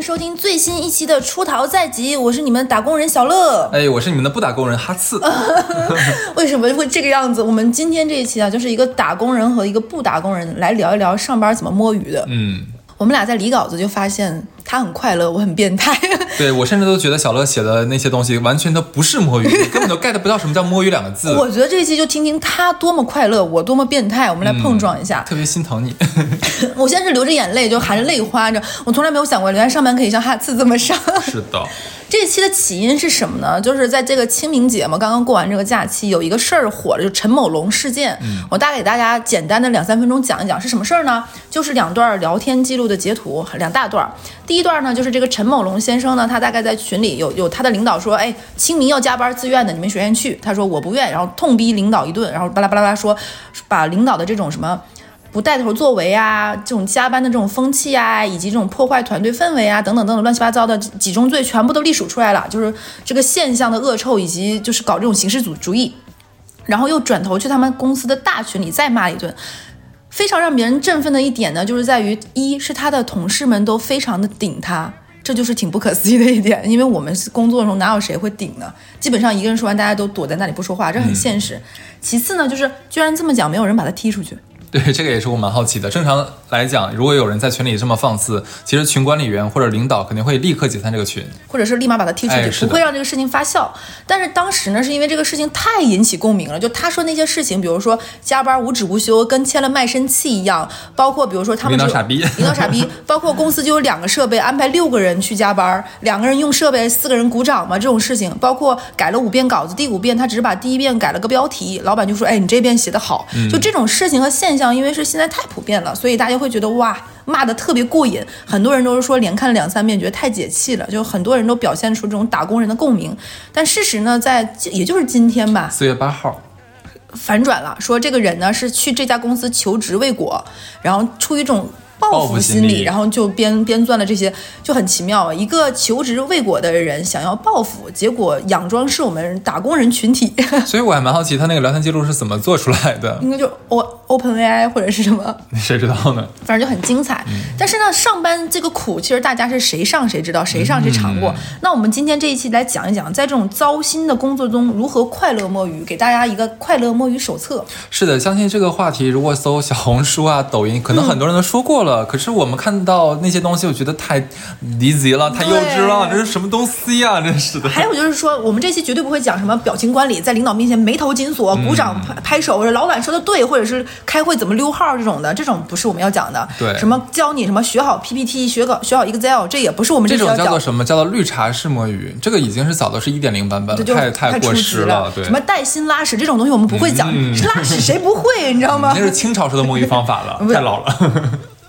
迎收听最新一期的《出逃在即》，我是你们打工人小乐。哎，我是你们的不打工人哈刺。为什么会这个样子？我们今天这一期啊，就是一个打工人和一个不打工人来聊一聊上班怎么摸鱼的。嗯，我们俩在理稿子就发现他很快乐，我很变态。对我甚至都觉得小乐写的那些东西完全都不是摸鱼，根本都 get 不到什么叫摸鱼两个字。我觉得这一期就听听他多么快乐，我多么变态，我们来碰撞一下。特别心疼你。我现在是流着眼泪，就含着泪花着。我从来没有想过，原来上班可以像哈次这么上。是的，这期的起因是什么呢？就是在这个清明节嘛，刚刚过完这个假期，有一个事儿火了，就陈某龙事件。我大概给大家简单的两三分钟讲一讲是什么事儿呢？就是两段聊天记录的截图，两大段。第一段呢，就是这个陈某龙先生呢，他大概在群里有有他的领导说，哎，清明要加班自愿的，你们谁愿意去？他说我不愿，然后痛逼领导一顿，然后巴拉巴拉巴拉说，把领导的这种什么。不带头作为啊，这种加班的这种风气啊，以及这种破坏团队氛围啊，等等等等乱七八糟的几宗罪，全部都隶属出来了。就是这个现象的恶臭，以及就是搞这种形式主主义，然后又转头去他们公司的大群里再骂一顿。非常让别人振奋的一点呢，就是在于一是他的同事们都非常的顶他，这就是挺不可思议的一点。因为我们工作中哪有谁会顶呢？基本上一个人说完，大家都躲在那里不说话，这很现实。其次呢，就是居然这么讲，没有人把他踢出去。对，这个也是我蛮好奇的。正常来讲，如果有人在群里这么放肆，其实群管理员或者领导肯定会立刻解散这个群，或者是立马把他踢出去，不会让这个事情发酵。但是当时呢，是因为这个事情太引起共鸣了，就他说那些事情，比如说加班无止无休，跟签了卖身契一样，包括比如说他们领导傻逼，领导傻逼，包括公司就有两个设备，安排六个人去加班，两个人用设备，四个人鼓掌嘛，这种事情，包括改了五遍稿子，第五遍他只是把第一遍改了个标题，老板就说，哎，你这遍写的好，就这种事情和现象，因为是现在太。太普遍了，所以大家会觉得哇，骂的特别过瘾。很多人都是说连看了两三遍，觉得太解气了。就很多人都表现出这种打工人的共鸣。但事实呢，在也就是今天吧，四月八号，反转了，说这个人呢是去这家公司求职未果，然后出于一种。报复心理，然后就编编撰了这些，就很奇妙。一个求职未果的人想要报复，结果佯装是我们打工人群体。所以我还蛮好奇，他那个聊天记录是怎么做出来的？应该就 O Open AI 或者是什么？谁知道呢？反正就很精彩。但是呢，上班这个苦，其实大家是谁上谁知道，谁上谁尝过。那我们今天这一期来讲一讲，在这种糟心的工作中如何快乐摸鱼，给大家一个快乐摸鱼手册。是的，相信这个话题，如果搜小红书啊、抖音，可能很多人都说过了。可是我们看到那些东西，我觉得太离奇了，太幼稚了，这是什么东西呀？真是的。还有就是说，我们这期绝对不会讲什么表情管理，在领导面前眉头紧锁、鼓掌拍拍手，老板说的对，或者是开会怎么溜号这种的，这种不是我们要讲的。对，什么教你什么学好 PPT，学好学好 Excel，这也不是我们这种叫做什么叫做绿茶式摸鱼，这个已经是早的是一点零版本了，太太过时了。对，什么带薪拉屎这种东西我们不会讲，拉屎谁不会？你知道吗？那是清朝时的摸鱼方法了，太老了。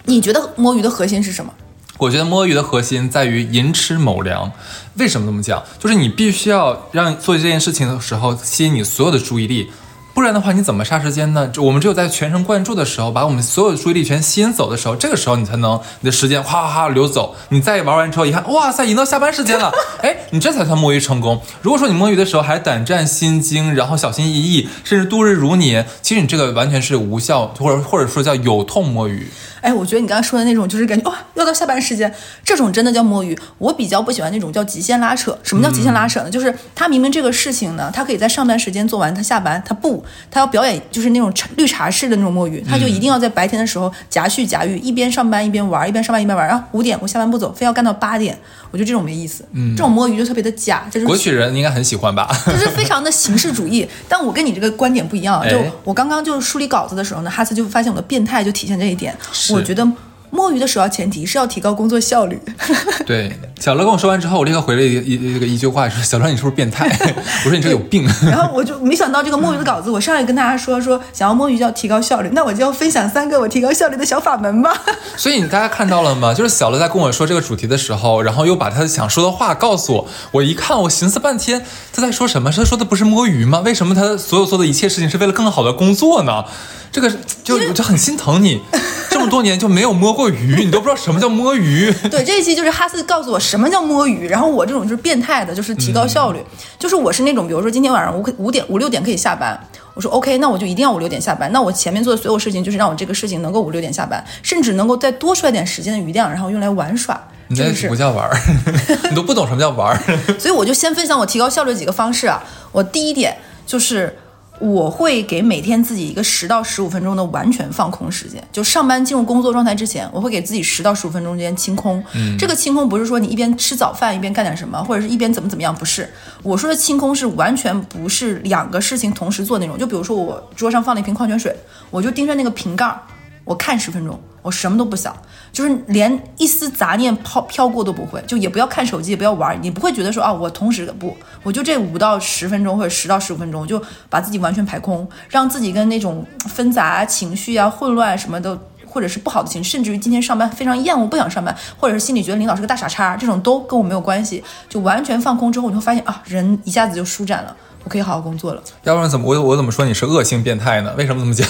你觉得摸鱼的核心是什么？我觉得摸鱼的核心在于寅吃卯粮。为什么这么讲？就是你必须要让做这件事情的时候吸引你所有的注意力。不然的话，你怎么杀时间呢？我们只有在全神贯注的时候，把我们所有的注意力全吸引走的时候，这个时候你才能你的时间哗哗哗流走。你再玩完之后一看，哇塞，已经到下班时间了，哎，你这才算摸鱼成功。如果说你摸鱼的时候还胆战心惊，然后小心翼翼，甚至度日如年，其实你这个完全是无效，或者或者说叫有痛摸鱼。哎，我觉得你刚才说的那种，就是感觉哇，要到下班时间，这种真的叫摸鱼。我比较不喜欢那种叫极限拉扯。什么叫极限拉扯呢？就是他明明这个事情呢，他可以在上班时间做完，他下班他不。他要表演就是那种绿茶式的那种摸鱼，他就一定要在白天的时候夹叙夹欲，一边上班一边玩，一边上班一边玩。然后五点我下班不走，非要干到八点，我觉得这种没意思。嗯，这种摸鱼就特别的假。就是国曲人应该很喜欢吧？就是非常的形式主义。但我跟你这个观点不一样。就我刚刚就是梳理稿子的时候呢，哈斯就发现我的变态就体现这一点。我觉得。摸鱼的首要前提是要提高工作效率。对，小乐跟我说完之后，我立刻回了一一个一句话，说：“小乐，你是不是变态？” 我说：“你这有病。”然后我就没想到这个摸鱼的稿子，我上来跟大家说说，想要摸鱼就要提高效率，那我就要分享三个我提高效率的小法门吧。所以你大家看到了吗？就是小乐在跟我说这个主题的时候，然后又把他想说的话告诉我。我一看，我寻思半天，他在说什么？他说的不是摸鱼吗？为什么他所有做的一切事情是为了更好的工作呢？这个就就很心疼你，这么多年就没有摸过鱼，你都不知道什么叫摸鱼。对，这一期就是哈斯告诉我什么叫摸鱼，然后我这种就是变态的，就是提高效率，就是我是那种，比如说今天晚上五五点五六点可以下班，我说 OK，那我就一定要五六点下班，那我前面做的所有事情就是让我这个事情能够五六点下班，甚至能够再多出来点时间的余量，然后用来玩耍。你这是不叫玩儿，你都不懂什么叫玩儿。所以我就先分享我提高效率几个方式啊。我第一点就是我会给每天自己一个十到十五分钟的完全放空时间，就上班进入工作状态之前，我会给自己十到十五分钟之间清空。嗯，这个清空不是说你一边吃早饭一边干点什么，或者是一边怎么怎么样，不是。我说的清空是完全不是两个事情同时做那种。就比如说我桌上放了一瓶矿泉水，我就盯着那个瓶盖儿，我看十分钟，我什么都不想。就是连一丝杂念飘飘过都不会，就也不要看手机，也不要玩，你不会觉得说啊，我同时不，我就这五到十分钟或者十到十五分钟，就把自己完全排空，让自己跟那种纷杂情绪啊、混乱什么的，或者是不好的情绪，甚至于今天上班非常厌恶，不想上班，或者是心里觉得领导是个大傻叉，这种都跟我没有关系，就完全放空之后，你会发现啊，人一下子就舒展了，我可以好好工作了。要不然怎么我我怎么说你是恶性变态呢？为什么这么讲？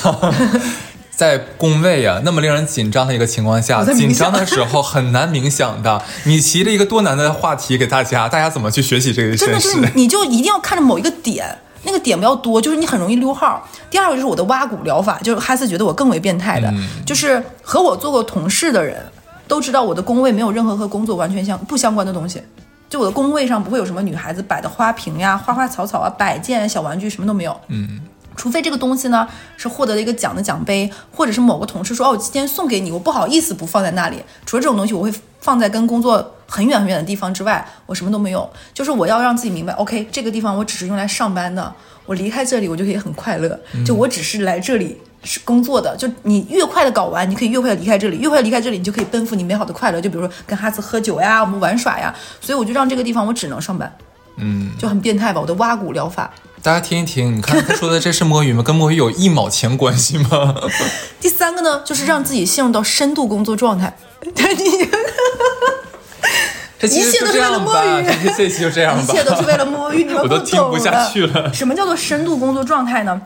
在工位啊那么令人紧张的一个情况下，紧张的时候很难冥想的。你提了一个多难的话题给大家，大家怎么去学习这个真的就是？你你就一定要看着某一个点，那个点不要多，就是你很容易溜号。第二个就是我的挖骨疗法，就是哈斯觉得我更为变态的，就是和我做过同事的人都知道我的工位没有任何和工作完全相不相关的东西。就我的工位上不会有什么女孩子摆的花瓶呀、花花草草啊、摆件、小玩具，什么都没有。嗯，除非这个东西呢是获得了一个奖的奖杯，或者是某个同事说哦，我今天送给你，我不好意思不放在那里。除了这种东西，我会放在跟工作很远很远的地方之外，我什么都没有。就是我要让自己明白，OK，这个地方我只是用来上班的，我离开这里我就可以很快乐。就我只是来这里是工作的，就你越快的搞完，你可以越快的离开这里，越快的离开这里，你就可以奔赴你美好的快乐。就比如说跟哈斯喝酒呀，我们玩耍呀，所以我就让这个地方我只能上班，嗯，就很变态吧？我的挖骨疗法。大家听一听，你看他说的这是摸鱼吗？跟摸鱼有一毛钱关系吗？第三个呢，就是让自己陷入到深度工作状态。对你一切都是为了摸鱼这一切就这样吧，一切都是为了摸鱼，你们我都懂听不下去了什么叫做深度工作状态呢？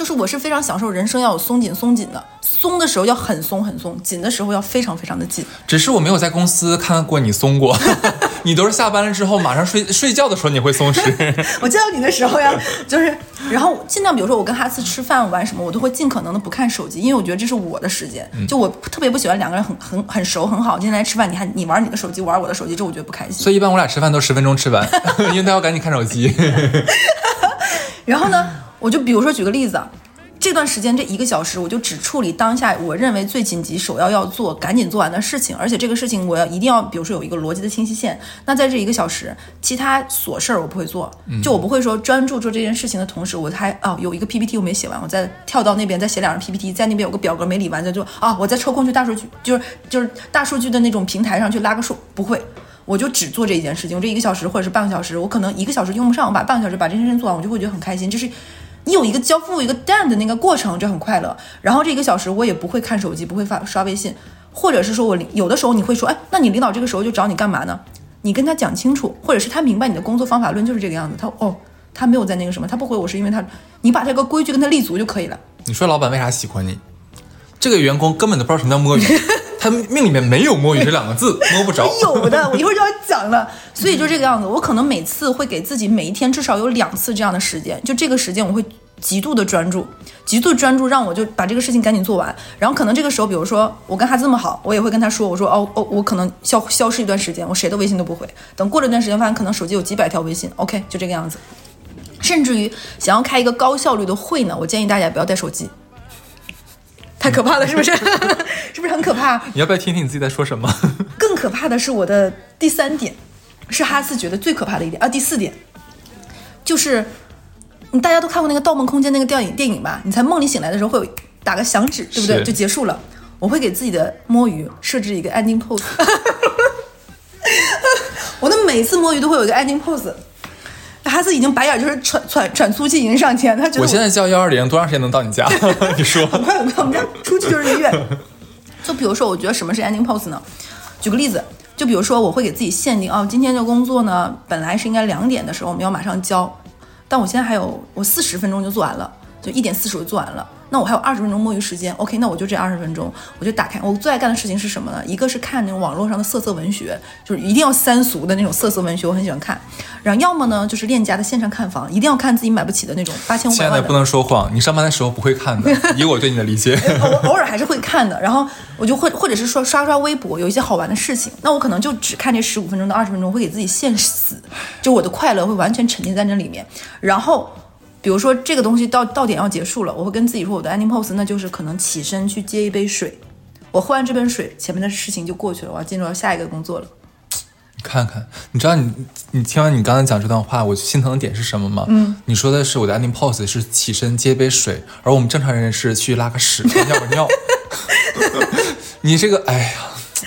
就是我是非常享受人生要有松紧松紧的，松的时候要很松很松，紧的时候要非常非常的紧。只是我没有在公司看过你松过，你都是下班了之后马上睡睡觉的时候你会松弛。我见到你的时候呀，就是，然后尽量，比如说我跟哈斯吃饭玩什么，我都会尽可能的不看手机，因为我觉得这是我的时间。就我特别不喜欢两个人很很很熟很好，今天来吃饭，你还你玩你的手机，玩我的手机，这我觉得不开心。所以一般我俩吃饭都十分钟吃完，因为他要赶紧看手机。然后呢，我就比如说举个例子啊，这段时间这一个小时，我就只处理当下我认为最紧急、首要要做、赶紧做完的事情，而且这个事情我要一定要，比如说有一个逻辑的清晰线。那在这一个小时，其他琐事儿我不会做，就我不会说专注做这件事情的同时，我还啊有一个 PPT 我没写完，我再跳到那边再写两张 PPT，在那边有个表格没理完，再就啊我再抽空去大数据，就是就是大数据的那种平台上去拉个数，不会。我就只做这一件事情，我这一个小时或者是半个小时，我可能一个小时用不上，我把半个小时把这件事情做完，我就会觉得很开心。就是你有一个交付一个 done 的那个过程，就很快乐。然后这一个小时我也不会看手机，不会发刷微信，或者是说我领有的时候你会说，哎，那你领导这个时候就找你干嘛呢？你跟他讲清楚，或者是他明白你的工作方法论就是这个样子，他哦，他没有在那个什么，他不回我是因为他，你把这个规矩跟他立足就可以了。你说老板为啥喜欢你？这个员工根本都不知道什么叫摸鱼，他命里面没有摸鱼这两个字，摸不着。有的，我一会儿就要讲了。所以就这个样子，我可能每次会给自己每一天至少有两次这样的时间，就这个时间我会极度的专注，极度专注让我就把这个事情赶紧做完。然后可能这个时候，比如说我跟他这么好，我也会跟他说，我说哦哦，我可能消消失一段时间，我谁的微信都不回。等过了一段时间，发现可能手机有几百条微信，OK，就这个样子。甚至于想要开一个高效率的会呢，我建议大家不要带手机。太可怕了，是不是？是不是很可怕？你要不要听听你自己在说什么？更可怕的是我的第三点，是哈斯觉得最可怕的一点啊。第四点就是，嗯大家都看过那个《盗梦空间》那个电影电影吧？你在梦里醒来的时候会有打个响指，对不对？就结束了。我会给自己的摸鱼设置一个 ending pose，我的每次摸鱼都会有一个 ending pose。哈斯已经白眼就是喘喘喘粗气已经上天，他觉得我现在叫幺二零，多长时间能到你家？你说。很快很快，我们家出去就是医院。就比如说，我觉得什么是 ending pose 呢？举个例子，就比如说，我会给自己限定，哦，今天的工作呢，本来是应该两点的时候我们要马上交，但我现在还有我四十分钟就做完了，就一点四十就做完了。那我还有二十分钟摸鱼时间，OK，那我就这二十分钟，我就打开。我最爱干的事情是什么呢？一个是看那种网络上的色色文学，就是一定要三俗的那种色色文学，我很喜欢看。然后要么呢就是链家的线上看房，一定要看自己买不起的那种八千五百万不能说谎，你上班的时候不会看的，以我对你的理解。偶偶尔还是会看的，然后我就会或者是说刷刷微博，有一些好玩的事情，那我可能就只看这十五分钟到二十分钟，会给自己限死，就我的快乐会完全沉浸在那里面。然后，比如说这个东西到到点要结束了，我会跟自己说我的 ending pose，那就是可能起身去接一杯水，我喝完这杯水，前面的事情就过去了，我要进入到下一个工作了。你看看，你知道你你听完你刚才讲这段话，我心疼的点是什么吗？嗯，你说的是我的 ending pose 是起身接杯水，而我们正常人是去拉个屎、尿个尿。你这个，哎呀，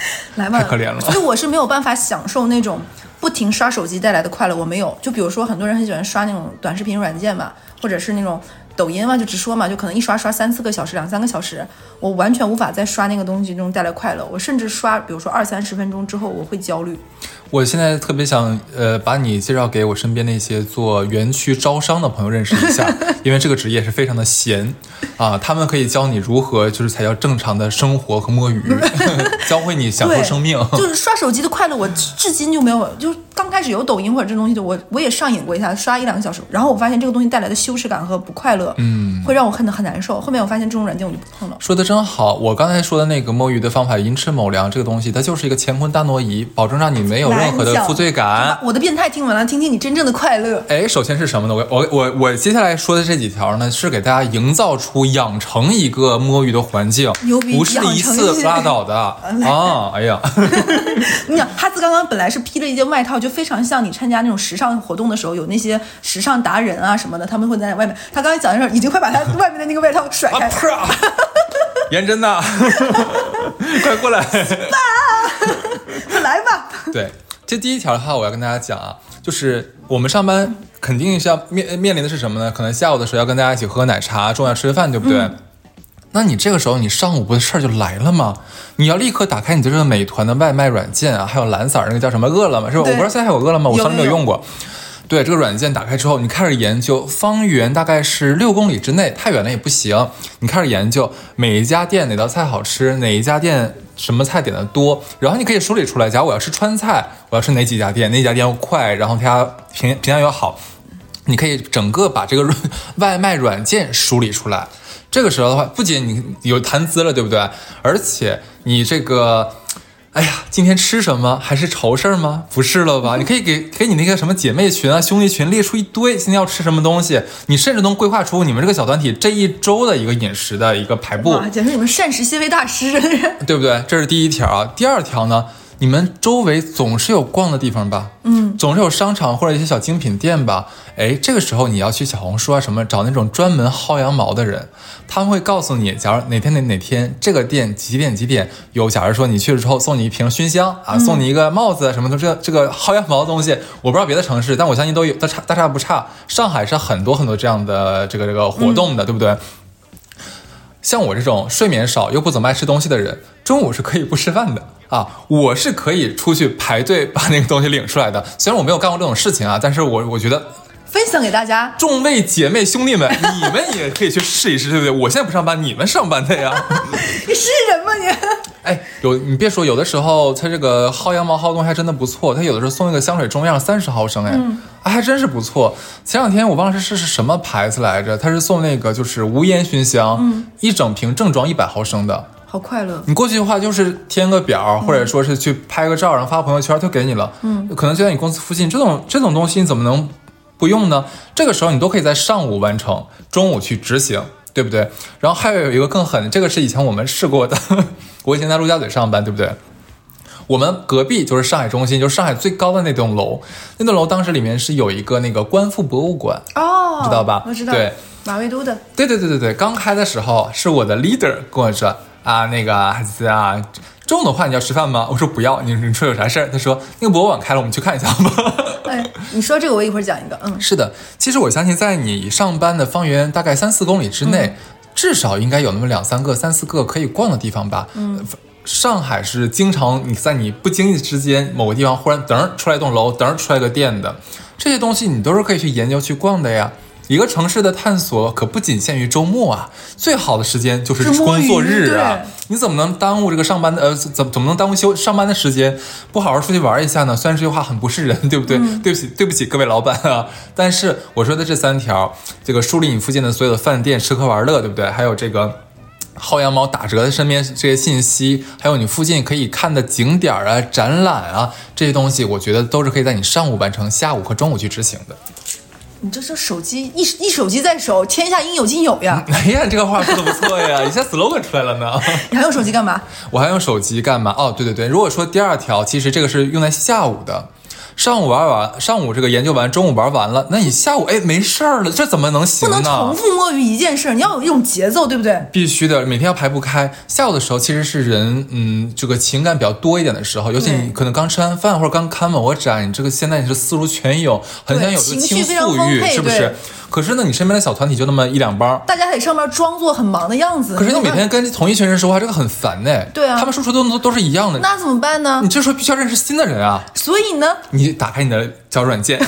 来吧，太可怜了所以我是没有办法享受那种不停刷手机带来的快乐，我没有。就比如说，很多人很喜欢刷那种短视频软件嘛，或者是那种抖音嘛，就直说嘛，就可能一刷刷三四个小时、两三个小时，我完全无法在刷那个东西中带来快乐。我甚至刷，比如说二三十分钟之后，我会焦虑。我现在特别想，呃，把你介绍给我身边那些做园区招商的朋友认识一下，因为这个职业是非常的闲，啊，他们可以教你如何就是才叫正常的生活和摸鱼，教会你享受，生命。就是刷手机的快乐，我至至今就没有。就刚开始有抖音或者这东西的，我我也上瘾过一下，刷一两个小时，然后我发现这个东西带来的羞耻感和不快乐，嗯，会让我恨得很难受。后面我发现这种软件我就不碰了。说的真好，我刚才说的那个摸鱼的方法，寅吃卯粮这个东西，它就是一个乾坤大挪移，保证让你没有任何的负罪感。我的变态听完了，听听你真正的快乐。哎，首先是什么呢？我我我我接下来说的这几条呢，是给大家营造出养成一个摸鱼的环境牛，逼不是一次拉倒的啊！哎呀，你想，哈子刚刚本来是披了一件外套，就非常像你参加那种时尚活动的时候，有那些时尚达人啊什么的，他们会在外面。他刚才讲的时候，已经快把他外面的那个外套甩开。啊啪！颜真呐，快过来！快来吧。对，这第一条的话，我要跟大家讲啊，就是我们上班肯定是要面面临的是什么呢？可能下午的时候要跟大家一起喝喝奶茶，中午要吃个饭，对不对？那你这个时候，你上午不的事儿就来了吗？你要立刻打开你的这个美团的外卖软件啊，还有蓝色儿那个叫什么饿了么，是吧？我对不知道现在还有饿了么，我从来没有有用过。对这个软件打开之后，你开始研究方圆大概是六公里之内，太远了也不行。你开始研究每一家店哪道菜好吃，哪一家店什么菜点的多，然后你可以梳理出来。假如我要吃川菜，我要吃哪几家店，哪家店要快，然后它家评评价又好，你可以整个把这个外卖软件梳理出来。这个时候的话，不仅你有谈资了，对不对？而且你这个，哎呀，今天吃什么还是愁事儿吗？不是了吧？你可以给给你那个什么姐妹群啊、兄弟群列出一堆今天要吃什么东西，你甚至能规划出你们这个小团体这一周的一个饮食的一个排布。哇，简直你们膳食纤维大师，对不对？这是第一条啊。第二条呢，你们周围总是有逛的地方吧？嗯，总是有商场或者一些小精品店吧？哎，这个时候你要去小红书啊什么找那种专门薅羊毛的人，他们会告诉你，假如哪天哪哪天这个店几点几点有，假如说你去了之后送你一瓶熏香啊，送你一个帽子什么的，这这个薅羊毛的东西，我不知道别的城市，但我相信都有，大差大差不差。上海是很多很多这样的这个这个活动的，对不对？像我这种睡眠少又不怎么爱吃东西的人，中午是可以不吃饭的啊！我是可以出去排队把那个东西领出来的。虽然我没有干过这种事情啊，但是我我觉得分享给大家。众位姐妹兄弟们，你们也可以去试一试，对不对？我现在不上班，你们上班的呀。你是人吗你？哎，有你别说，有的时候它这个薅羊毛薅的东西还真的不错。它有的时候送一个香水中样三十毫升，哎，啊还真是不错。前两天我忘了是是是什么牌子来着，它是送那个就是无烟熏香，一整瓶正装一百毫升的。好快乐。你过去的话就是填个表，或者说是去拍个照，然后发朋友圈，就给你了。嗯，可能就在你公司附近，这种这种东西你怎么能不用呢？这个时候你都可以在上午完成，中午去执行，对不对？然后还有一个更狠的，这个是以前我们试过的。我以前在陆家嘴上班，对不对？我们隔壁就是上海中心，就是上海最高的那栋楼。那栋楼当时里面是有一个那个观复博物馆，哦，知道吧我知道。对，马未都的。对对对对对，刚开的时候是我的 leader 跟我说啊，那个孩子啊，中午的话你要吃饭吗？我说不要，你你说有啥事儿？他说那个博物馆开了，我们去看一下吧。哎，你说这个我一会儿讲一个。嗯，是的，其实我相信在你上班的方圆大概三四公里之内，至少应该有那么两三个、三四个可以逛的地方吧。嗯。上海是经常你在你不经意之间某个地方忽然噔儿出来一栋楼，噔儿出来个店的，这些东西你都是可以去研究去逛的呀。一个城市的探索可不仅限于周末啊，最好的时间就是工作日啊。你怎么能耽误这个上班的呃怎怎么能耽误休上班的时间？不好好出去玩一下呢？虽然这句话很不是人，对不对？对不起，对不起各位老板啊。但是我说的这三条，这个梳理你附近的所有的饭店、吃喝玩乐，对不对？还有这个。薅羊毛打折的身边这些信息，还有你附近可以看的景点儿啊、展览啊这些东西，我觉得都是可以在你上午完成，下午和中午去执行的。你这这手机一一手机在手，天下应有尽有呀！哎呀，这个话说的不错呀，一下 slogan 出来了呢。你还用手机干嘛？我还用手机干嘛？哦，对对对，如果说第二条，其实这个是用在下午的。上午玩完，上午这个研究完，中午玩完了，那你下午哎没事儿了，这怎么能行不能呢？重复摸鱼一件事，你要有一种节奏，对不对？必须的，每天要排不开。下午的时候其实是人，嗯，这个情感比较多一点的时候，尤其你可能刚吃完饭或者刚看完我展，你这个现在你是思如泉涌，很想有这个倾诉欲，是不是？可是呢，你身边的小团体就那么一两帮。大家在上面装作很忙的样子。可是你每天跟同一群人说话，这个很烦呢。对啊他们说出的都都是一样的。那怎么办呢你？这时候必须要认识新的人啊！所以呢，你打开你的交友软件，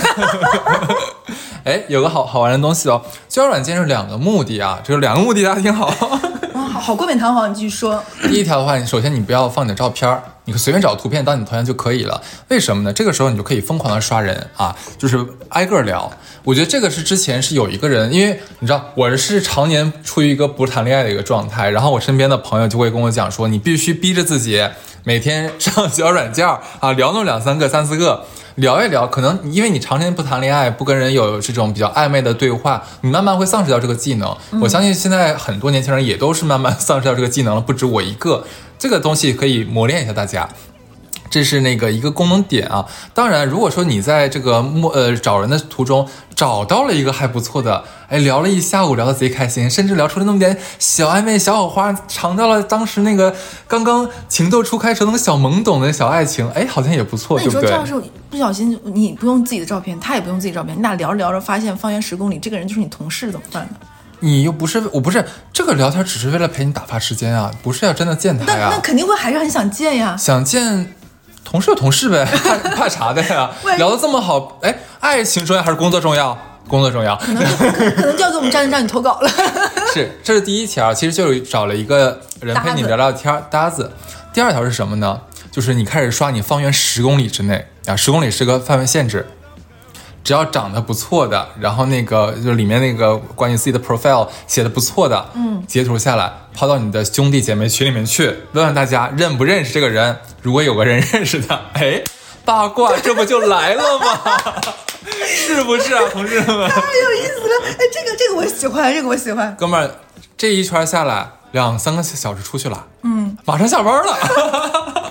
哎，有个好好玩的东西哦。交友软件是两个目的啊，就是两个目的大家听好。好冠冕堂皇，你继续说。第一条的话，你首先你不要放你的照片，你随便找图片当你的头像就可以了。为什么呢？这个时候你就可以疯狂的刷人啊，就是挨个聊。我觉得这个是之前是有一个人，因为你知道我是常年处于一个不谈恋爱的一个状态，然后我身边的朋友就会跟我讲说，你必须逼着自己每天上 交友软件啊，聊那么两三个、三四个。聊一聊，可能因为你常年不谈恋爱，不跟人有这种比较暧昧的对话，你慢慢会丧失掉这个技能。我相信现在很多年轻人也都是慢慢丧失掉这个技能了，不止我一个。这个东西可以磨练一下大家。这是那个一个功能点啊。当然，如果说你在这个陌呃找人的途中找到了一个还不错的，哎，聊了一下午，聊得贼开心，甚至聊出了那么点小暧昧、小火花，尝到了当时那个刚刚情窦初开时候那个小懵懂的小爱情，哎，好像也不错，那你对不对？说这要是不小心，你不用自己的照片，他也不用自己照片，你俩聊着聊着发现方圆十公里这个人就是你同事，怎么办呢？你又不是我不是这个聊天，只是为了陪你打发时间啊，不是要真的见他那那。肯定会还是很想见呀。想见同事有同事呗，怕怕啥的呀聊得这么好，哎，爱情重要还是工作重要？工作重要。可能就要给我们 站让你投稿了。是，这是第一条，其实就是找了一个人陪你聊聊天儿搭子。第二条是什么呢？就是你开始刷你方圆十公里之内啊，十公里是个范围限制，只要长得不错的，然后那个就里面那个关于自己的 profile 写的不错的，嗯，截图下来抛到你的兄弟姐妹群里面去，问问大家认不认识这个人。如果有个人认识他，哎，八卦这不就来了吗？是不是啊，同志们？太有意思了，哎，这个这个我喜欢，这个我喜欢。哥们儿，这一圈下来两三个小时出去了，嗯，马上下班了。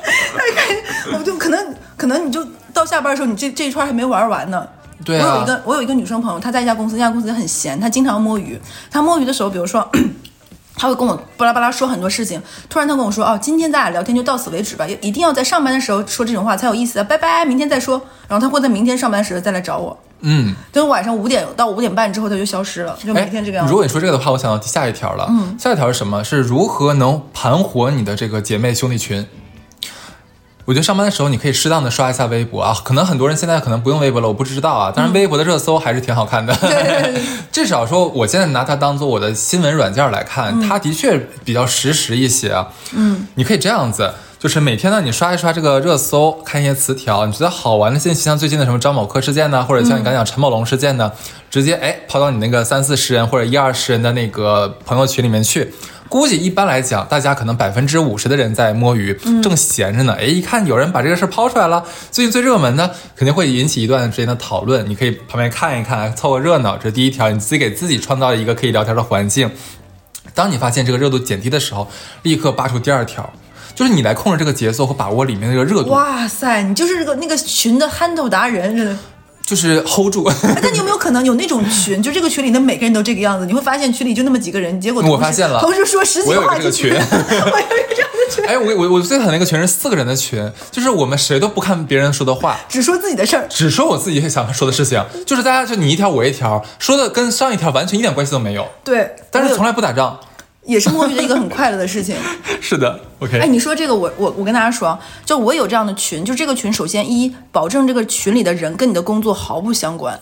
我就可能可能你就到下班的时候，你这这一圈还没玩完呢。对啊我有一个我有一个女生朋友，她在一家公司，那家公司很闲，她经常摸鱼。她摸鱼的时候，比如说。她会跟我巴拉巴拉说很多事情，突然他跟我说：“哦，今天咱俩聊天就到此为止吧，一定要在上班的时候说这种话才有意思啊，拜拜，明天再说。”然后他会在明天上班时再来找我，嗯，等晚上五点到五点半之后，他就消失了，就每天这个样子。哎如果你说这个的话，我想到下一条了。嗯，下一条是什么？是如何能盘活你的这个姐妹兄弟群？我觉得上班的时候你可以适当的刷一下微博啊，可能很多人现在可能不用微博了，我不知道啊。但是，微博的热搜还是挺好看的，至少说我现在拿它当做我的新闻软件来看，它的确比较实时一些啊。嗯，你可以这样子。就是每天呢，你刷一刷这个热搜，看一些词条，你觉得好玩的信息，像最近的什么张某科事件呢，或者像你刚讲陈某龙事件呢，直接哎抛到你那个三四十人或者一二十人的那个朋友群里面去。估计一般来讲，大家可能百分之五十的人在摸鱼，正闲着呢。哎，一看有人把这个事儿抛出来了，最近最热门的，肯定会引起一段时间的讨论。你可以旁边看一看，凑个热闹。这是第一条，你自己给自己创造一个可以聊天的环境。当你发现这个热度减低的时候，立刻扒出第二条，就是你来控制这个节奏和把握里面的这个热度，哇塞，你就是这个那个群的憨豆达人，真的。就是 hold 住。哎但你有没有可能有那种群，就这个群里的每个人都这个样子？你会发现群里就那么几个人，结果我发现了同时说十几我有一话个这个群 我有一个这样的群，哎，我我我最讨厌那个群是四个人的群，就是我们谁都不看别人说的话，只说自己的事儿。只说我自己想说的事情，就是大家就你一条我一条，说的跟上一条完全一点关系都没有，对，但是从来不打仗。也是摸鱼的一个很快乐的事情。是的，OK。哎，你说这个，我我我跟大家说，就我有这样的群，就这个群，首先一保证这个群里的人跟你的工作毫不相关。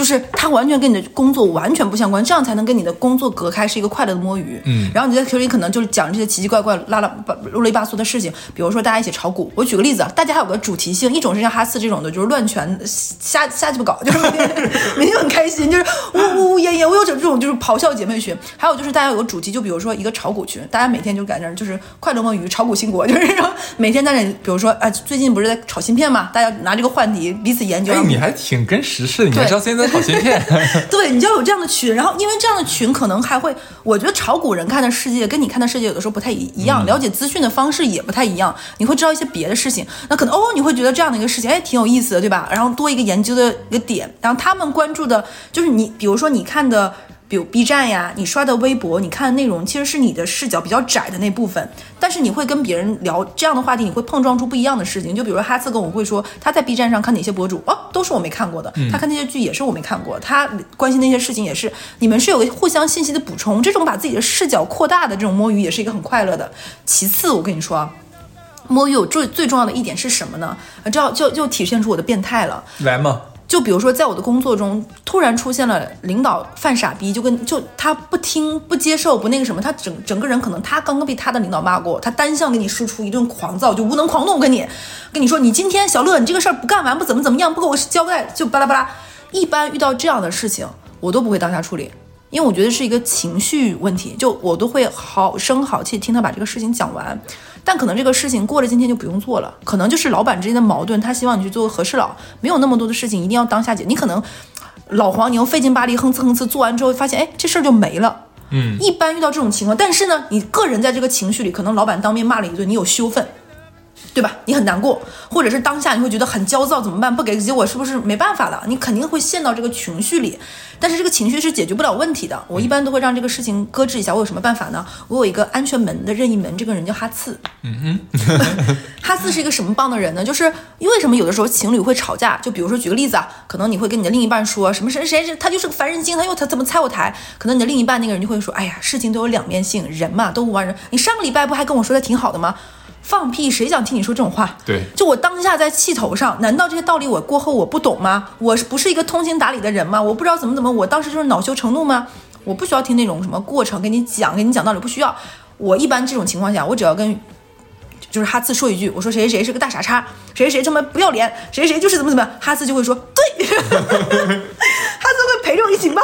就是它完全跟你的工作完全不相关，这样才能跟你的工作隔开，是一个快乐的摸鱼。嗯，然后你在群里可能就是讲这些奇奇怪怪、拉拉巴啰里吧嗦的事情，比如说大家一起炒股。我举个例子啊，大家还有个主题性，一种是像哈四这种的，就是乱拳瞎瞎鸡巴搞，就是每天 很开心，就是呜呜呜咽咽。我有这种就是咆哮姐妹群，还有就是大家有个主题，就比如说一个炒股群，大家每天就在那儿就是快乐摸鱼、炒股兴国，就是每天在那里，比如说哎，最近不是在炒芯片嘛，大家拿这个话题彼此研究。哎，你还挺跟时事的，你还知道现在片。对，你就要有这样的群，然后因为这样的群可能还会，我觉得炒股人看的世界跟你看的世界有的时候不太一一样，了解资讯的方式也不太一样，你会知道一些别的事情，那可能哦，你会觉得这样的一个事情，哎，挺有意思的，对吧？然后多一个研究的一个点，然后他们关注的就是你，比如说你看的。比如 B 站呀，你刷的微博，你看的内容其实是你的视角比较窄的那部分，但是你会跟别人聊这样的话题，你会碰撞出不一样的事情。就比如说哈次跟我会说他在 B 站上看哪些博主，哦，都是我没看过的，他看那些剧也是我没看过，他关心那些事情也是，你们是有个互相信息的补充，这种把自己的视角扩大的这种摸鱼也是一个很快乐的。其次，我跟你说啊，摸鱼有最最重要的一点是什么呢？这要就就体现出我的变态了。来嘛。就比如说，在我的工作中，突然出现了领导犯傻逼，就跟就他不听、不接受、不那个什么，他整整个人可能他刚刚被他的领导骂过，他单向给你输出一顿狂躁，就无能狂怒，跟你跟你说，你今天小乐，你这个事儿不干完，不怎么怎么样，不给我交代，就巴拉巴拉。一般遇到这样的事情，我都不会当下处理，因为我觉得是一个情绪问题，就我都会好声好气听他把这个事情讲完。但可能这个事情过了今天就不用做了，可能就是老板之间的矛盾，他希望你去做个和事佬，没有那么多的事情一定要当下解。你可能老黄牛费劲巴力哼哧哼哧做完之后，发现哎这事儿就没了。嗯，一般遇到这种情况，但是呢，你个人在这个情绪里，可能老板当面骂了一顿，你有羞愤。对吧？你很难过，或者是当下你会觉得很焦躁，怎么办？不给结果是不是没办法了？你肯定会陷到这个情绪里，但是这个情绪是解决不了问题的。我一般都会让这个事情搁置一下。我有什么办法呢？我有一个安全门的任意门，这个人叫哈次。嗯哼，哈次是一个什么棒的人呢？就是为什么有的时候情侣会吵架？就比如说举个例子啊，可能你会跟你的另一半说什么谁谁谁，他就是个烦人精，他又他怎么拆我台？可能你的另一半那个人就会说，哎呀，事情都有两面性，人嘛都无完人。你上个礼拜不还跟我说的挺好的吗？放屁！谁想听你说这种话？对，就我当下在气头上，难道这些道理我过后我不懂吗？我是不是一个通情达理的人吗？我不知道怎么怎么，我当时就是恼羞成怒吗？我不需要听那种什么过程，给你讲，给你讲道理，不需要。我一般这种情况下，我只要跟就是哈次说一句，我说谁谁谁是个大傻叉，谁谁谁这么不要脸，谁谁就是怎么怎么样，哈次就会说对，哈次会陪着我一起骂。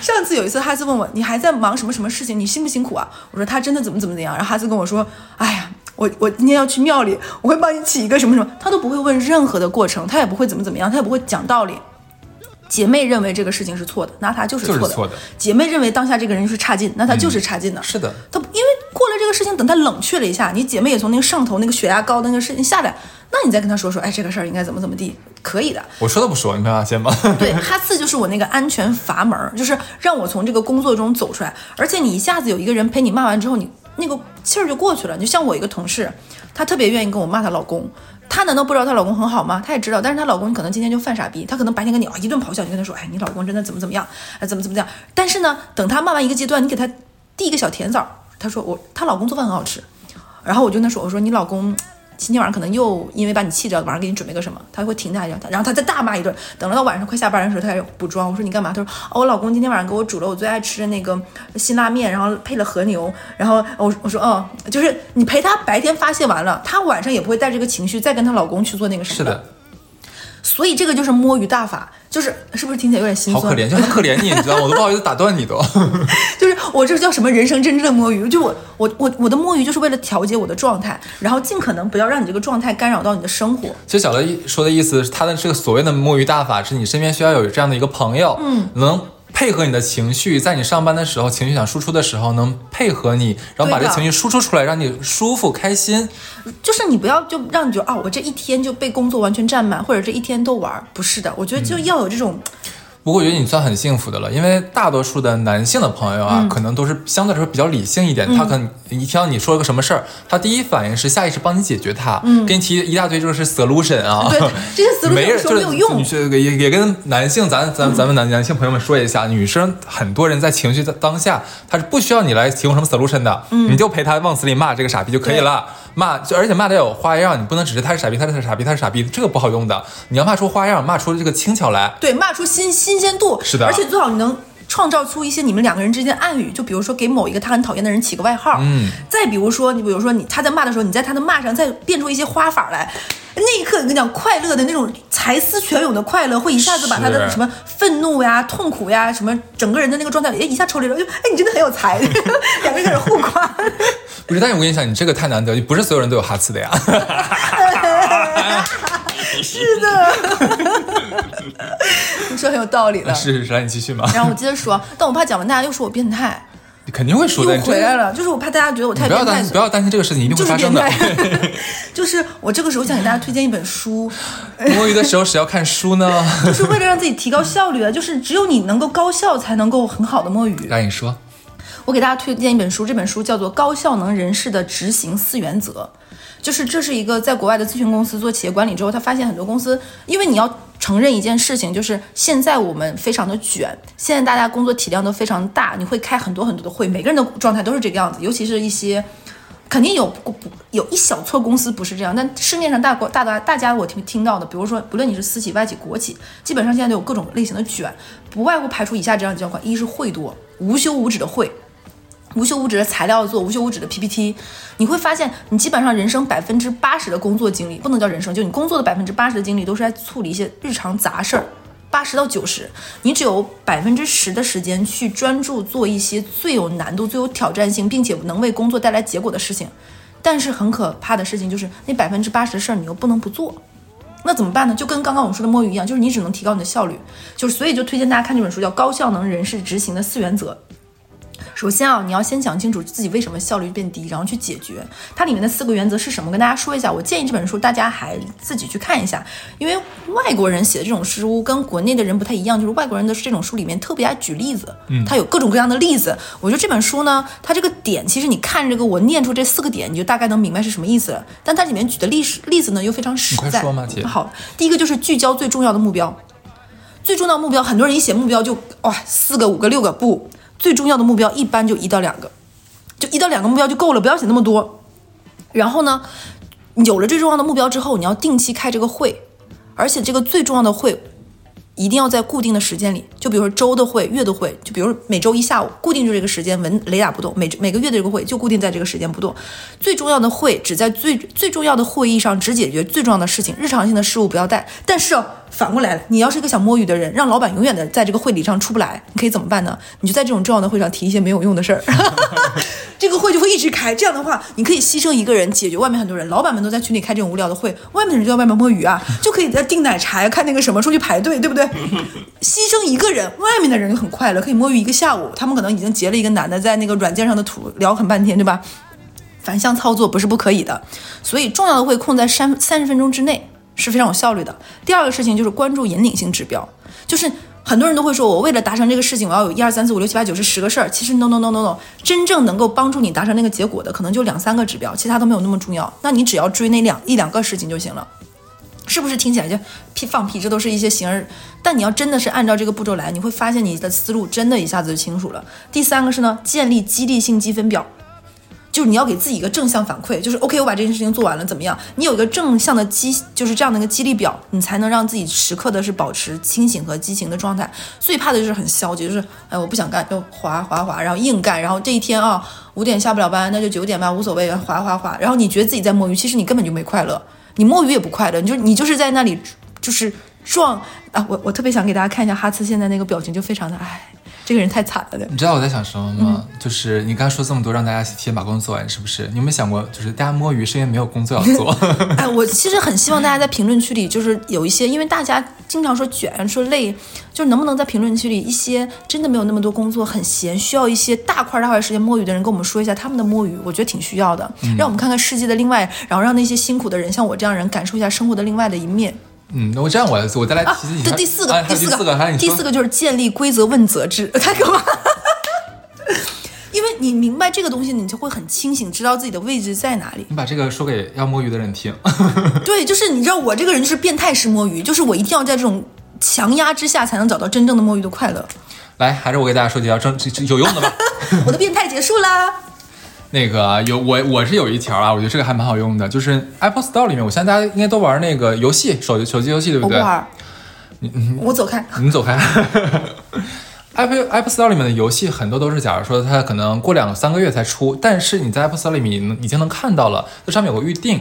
上次有一次，哈斯问我：“你还在忙什么什么事情？你辛不辛苦啊？”我说：“他真的怎么怎么怎样。”然后哈斯跟我说：“哎呀，我我今天要去庙里，我会帮你起一个什么什么。”他都不会问任何的过程，他也不会怎么怎么样，他也不会讲道理。姐妹认为这个事情是错的，那他就是错的。姐妹认为当下这个人是差劲，那他就是差劲的。是的，他因为过了这个事情，等他冷却了一下，你姐妹也从那个上头那个血压高的那个事情下来，那你再跟他说说，哎，这个事儿应该怎么怎么地，可以的。我说都不说，你没发现吗？对，哈次就是我那个安全阀门，就是让我从这个工作中走出来。而且你一下子有一个人陪你骂完之后，你那个气儿就过去了。就像我一个同事，她特别愿意跟我骂她老公。她难道不知道她老公很好吗？她也知道，但是她老公可能今天就犯傻逼，她可能白天跟你啊一顿咆哮，你跟她说，哎，你老公真的怎么怎么样，哎，怎么怎么样。但是呢，等她骂完一个阶段，你给她递一个小甜枣，她说我她老公做饭很好吃，然后我就跟她说，我说你老公。今天晚上可能又因为把你气着，晚上给你准备个什么，他会停下来，然后他再大骂一顿。等到晚上快下班的时候，他开始补妆。我说你干嘛？他说哦，我老公今天晚上给我煮了我最爱吃的那个辛拉面，然后配了和牛。然后我我说哦，就是你陪他白天发泄完了，他晚上也不会带这个情绪再跟她老公去做那个事。是的。所以这个就是摸鱼大法，就是是不是听起来有点心酸？好可怜，就很可怜你，你知道吗？我都不好意思打断你都。就是我这叫什么人生真正的摸鱼？就我我我我的摸鱼就是为了调节我的状态，然后尽可能不要让你这个状态干扰到你的生活。其实小乐说的意思，他的这个所谓的摸鱼大法，是你身边需要有这样的一个朋友，嗯，能。配合你的情绪，在你上班的时候，情绪想输出的时候，能配合你，然后把这情绪输出出来，让你舒服开心。就是你不要就让你觉得啊，我这一天就被工作完全占满，或者这一天都玩，不是的。我觉得就要有这种。不过我觉得你算很幸福的了，因为大多数的男性的朋友啊，可能都是相对来说比较理性一点。他可能一听到你说了个什么事儿，他第一反应是下意识帮你解决它，给你提一大堆就是 solution 啊。对，这些 solution 没有用。也也跟男性，咱咱咱们男男性朋友们说一下，女生很多人在情绪的当下，她是不需要你来提供什么 solution 的，你就陪她往死里骂这个傻逼就可以了。骂，就而且骂的要有花样，你不能只是他是傻逼，他是傻逼，他是傻逼，这个不好用的。你要骂出花样，骂出这个轻巧来。对，骂出新新鲜度。是的而且最好你能。创造出一些你们两个人之间的暗语，就比如说给某一个他很讨厌的人起个外号，嗯，再比如说你比如说你他在骂的时候，你在他的骂上再变出一些花法来，那一刻我跟你讲，快乐的那种才思泉涌的快乐，会一下子把他的什么愤怒呀、痛苦呀、什么整个人的那个状态，哎，一下抽离了，就哎，你真的很有才，两个人开始互夸。不是，但是我跟你讲，你这个太难得，不是所有人都有哈刺的呀。是的，你说很有道理了。是是是，来你继续嘛。然后我接着说，但我怕讲完大家又说我变态，你肯定会说的，又回来了，就是我怕大家觉得我太变态你不要担心，不要担心这个事情一定会发生的。变态。就是我这个时候想给大家推荐一本书，摸鱼的时候谁要看书呢？就是为了让自己提高效率啊，就是只有你能够高效，才能够很好的摸鱼。来，你说。我给大家推荐一本书，这本书叫做《高效能人士的执行四原则》，就是这是一个在国外的咨询公司做企业管理之后，他发现很多公司，因为你要承认一件事情，就是现在我们非常的卷，现在大家工作体量都非常大，你会开很多很多的会，每个人的状态都是这个样子，尤其是一些。肯定有不有一小撮公司不是这样，但市面上大国大大大家我听听到的，比如说不论你是私企、外企、国企，基本上现在都有各种类型的卷，不外乎排除以下这样几条款：一是会多，无休无止的会。无休无止的材料做，无休无止的 PPT，你会发现，你基本上人生百分之八十的工作经历，不能叫人生，就你工作的百分之八十的精力都是在处理一些日常杂事儿，八十到九十，你只有百分之十的时间去专注做一些最有难度、最有挑战性，并且能为工作带来结果的事情。但是很可怕的事情就是，那百分之八十的事儿你又不能不做，那怎么办呢？就跟刚刚我们说的摸鱼一样，就是你只能提高你的效率，就是所以就推荐大家看这本书，叫《高效能人士执行的四原则》。首先啊，你要先想清楚自己为什么效率变低，然后去解决。它里面的四个原则是什么？跟大家说一下。我建议这本书大家还自己去看一下，因为外国人写的这种书跟国内的人不太一样，就是外国人的这种书里面特别爱举例子，嗯，他有各种各样的例子。我觉得这本书呢，它这个点其实你看这个，我念出这四个点，你就大概能明白是什么意思了。但它里面举的例子例子呢又非常实在。说嘛姐好，第一个就是聚焦最重要的目标。最重要的目标，很多人一写目标就哇四个、五个、六个，不，最重要的目标一般就一到两个，就一到两个目标就够了，不要写那么多。然后呢，有了最重要的目标之后，你要定期开这个会，而且这个最重要的会一定要在固定的时间里，就比如说周的会、月的会，就比如每周一下午固定就这个时间，纹雷打不动。每每个月的这个会就固定在这个时间不动。最重要的会只在最最重要的会议上只解决最重要的事情，日常性的事务不要带。但是，反过来了，你要是一个想摸鱼的人，让老板永远的在这个会理上出不来，你可以怎么办呢？你就在这种重要的会上提一些没有用的事儿，这个会就会一直开。这样的话，你可以牺牲一个人解决外面很多人。老板们都在群里开这种无聊的会，外面的人就在外面摸鱼啊，就可以在订奶茶呀、看那个什么，出去排队，对不对？牺牲一个人，外面的人就很快乐，可以摸鱼一个下午。他们可能已经截了一个男的，在那个软件上的图聊很半天，对吧？反向操作不是不可以的，所以重要的会控在三三十分钟之内是非常有效率的。第二个事情就是关注引领性指标，就是很多人都会说，我为了达成这个事情，我要有一二三四五六七八九十十个事儿。其实 no no no no no，真正能够帮助你达成那个结果的，可能就两三个指标，其他都没有那么重要。那你只要追那两一两个事情就行了。是不是听起来就屁放屁？这都是一些形而，但你要真的是按照这个步骤来，你会发现你的思路真的一下子就清楚了。第三个是呢，建立激励性积分表，就是你要给自己一个正向反馈，就是 OK，我把这件事情做完了，怎么样？你有一个正向的激，就是这样的一个激励表，你才能让自己时刻的是保持清醒和激情的状态。最怕的就是很消极，就是哎我不想干就滑滑滑，然后硬干，然后这一天啊五点下不了班，那就九点吧，无所谓，滑滑滑。然后你觉得自己在摸鱼，其实你根本就没快乐。你摸鱼也不快乐，你就你就是在那里就是撞啊！我我特别想给大家看一下哈茨现在那个表情，就非常的唉，这个人太惨了的。你知道我在想什么吗？就是你刚才说这么多，让大家提前把工作做完，是不是？你有没有想过，就是大家摸鱼是因为没有工作要做？哎，我其实很希望大家在评论区里，就是有一些，因为大家经常说卷、说累，就是能不能在评论区里一些真的没有那么多工作、很闲，需要一些大块大块时间摸鱼的人，跟我们说一下他们的摸鱼，我觉得挺需要的，让我们看看世界的另外，然后让那些辛苦的人，像我这样人，感受一下生活的另外的一面。嗯，那我这样我我再来啊提醒，这第四个，第四四个，第四个就是建立规则问责制，太可怕了。因为你明白这个东西，你就会很清醒，知道自己的位置在哪里。你把这个说给要摸鱼的人听。对，就是你知道我这个人就是变态式摸鱼，就是我一定要在这种强压之下才能找到真正的摸鱼的快乐。来，还是我给大家说几条正有用的吧。我的变态结束啦。那个有我我是有一条啊，我觉得这个还蛮好用的，就是 Apple Store 里面，我相信大家应该都玩那个游戏，手手机游戏对不对？我不玩，我走开，你走开。Apple Apple Store 里面的游戏很多都是，假如说它可能过两三个月才出，但是你在 Apple Store 里面已经能看到了，它上面有个预定。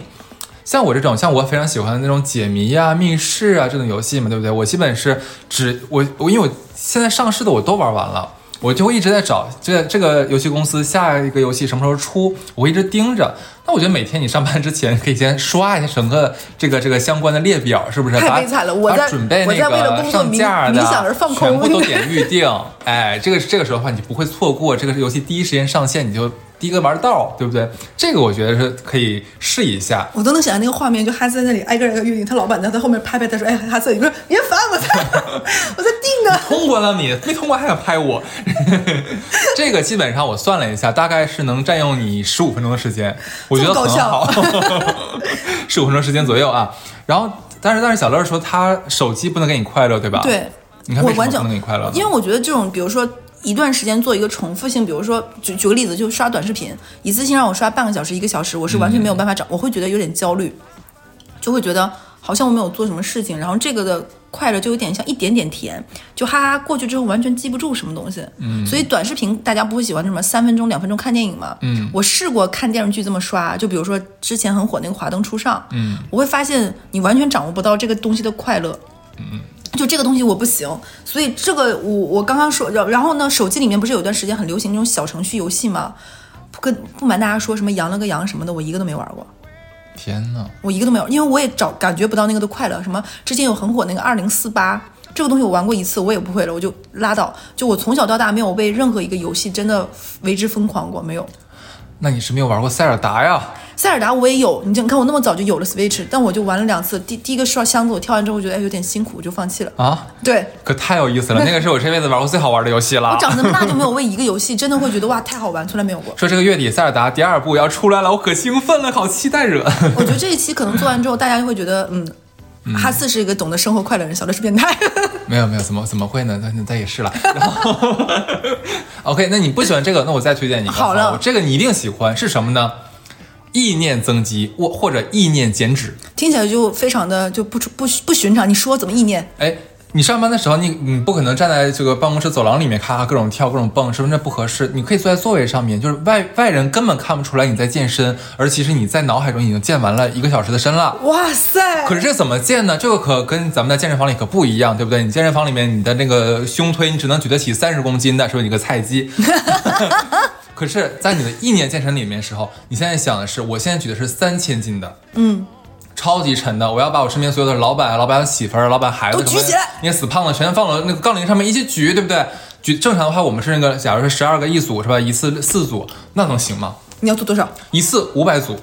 像我这种，像我非常喜欢的那种解谜呀、密室啊这种游戏嘛，对不对？我基本是只我我因为我现在上市的我都玩完了，我就会一直在找这这个游戏公司下一个游戏什么时候出，我会一直盯着。那我觉得每天你上班之前可以先刷一下整个这个这个相关的列表，是不是？太悲惨了，我在准备那个上架的全部都点预定。哎，这个这个时候的话，你不会错过这个游戏第一时间上线，你就。第一个玩道，对不对？这个我觉得是可以试一下。我都能想象那个画面，就哈斯在那里挨个挨个预定，他老板在他后面拍拍他说：“哎，哈斯，你说别烦我，在 我在定呢。”通关了你，没通关还想拍我？这个基本上我算了一下，大概是能占用你十五分钟的时间，我觉得很好，十五分钟时间左右啊。然后，但是但是小乐说他手机不能给你快乐，对吧？对，你看为什么不能给你快乐？因为我觉得这种，比如说。一段时间做一个重复性，比如说举举个例子，就刷短视频，一次性让我刷半个小时、一个小时，我是完全没有办法找，我会觉得有点焦虑，就会觉得好像我没有做什么事情，然后这个的快乐就有点像一点点甜，就哈哈过去之后完全记不住什么东西。嗯，所以短视频大家不会喜欢什么三分钟、两分钟看电影嘛？嗯，我试过看电视剧这么刷，就比如说之前很火那个《华灯初上》，嗯，我会发现你完全掌握不到这个东西的快乐。嗯。就这个东西我不行，所以这个我我刚刚说，然然后呢，手机里面不是有段时间很流行那种小程序游戏吗？不跟不瞒大家说，什么羊了个羊什么的，我一个都没玩过。天呐，我一个都没有，因为我也找感觉不到那个的快乐。什么之前有很火那个二零四八，这个东西我玩过一次，我也不会了，我就拉倒。就我从小到大没有被任何一个游戏真的为之疯狂过，没有。那你是没有玩过塞尔达呀？塞尔达我也有，你你看我那么早就有了 Switch，但我就玩了两次。第第一个刷箱子，我跳完之后我觉得哎有点辛苦，我就放弃了。啊，对，可太有意思了，那个是我这辈子玩过最好玩的游戏了。我长这么大就没有为一个游戏真的会觉得哇太好玩，从来没有过。说这个月底塞尔达第二部要出来了，我可兴奋了，好期待着。我觉得这一期可能做完之后，大家就会觉得嗯。哈四是一个懂得生活快乐人，小乐是变态。没有没有，怎么怎么会呢？那那也是了。然后，OK，那你不喜欢这个，那我再推荐你一个。好了，这个你一定喜欢，是什么呢？意念增肌或或者意念减脂，听起来就非常的就不不不寻常。你说怎么意念？哎。你上班的时候，你你不可能站在这个办公室走廊里面，咔咔各种跳各种蹦，身份证不合适？你可以坐在座位上面，就是外外人根本看不出来你在健身，而其实你在脑海中已经健完了一个小时的身了。哇塞！可是这怎么健呢？这个可跟咱们在健身房里可不一样，对不对？你健身房里面你的那个胸推，你只能举得起三十公斤的，是不是你个菜鸡？可是，在你的意念健身里面时候，你现在想的是，我现在举的是三千斤的，嗯。超级沉的，我要把我身边所有的老板、老板媳妇儿、老板孩子都举起来，那些死胖子全放到那个杠铃上面一起举，对不对？举正常的话，我们是那个，假如说十二个一组是吧？一次四组，那能行吗？你要做多少？一次五百组，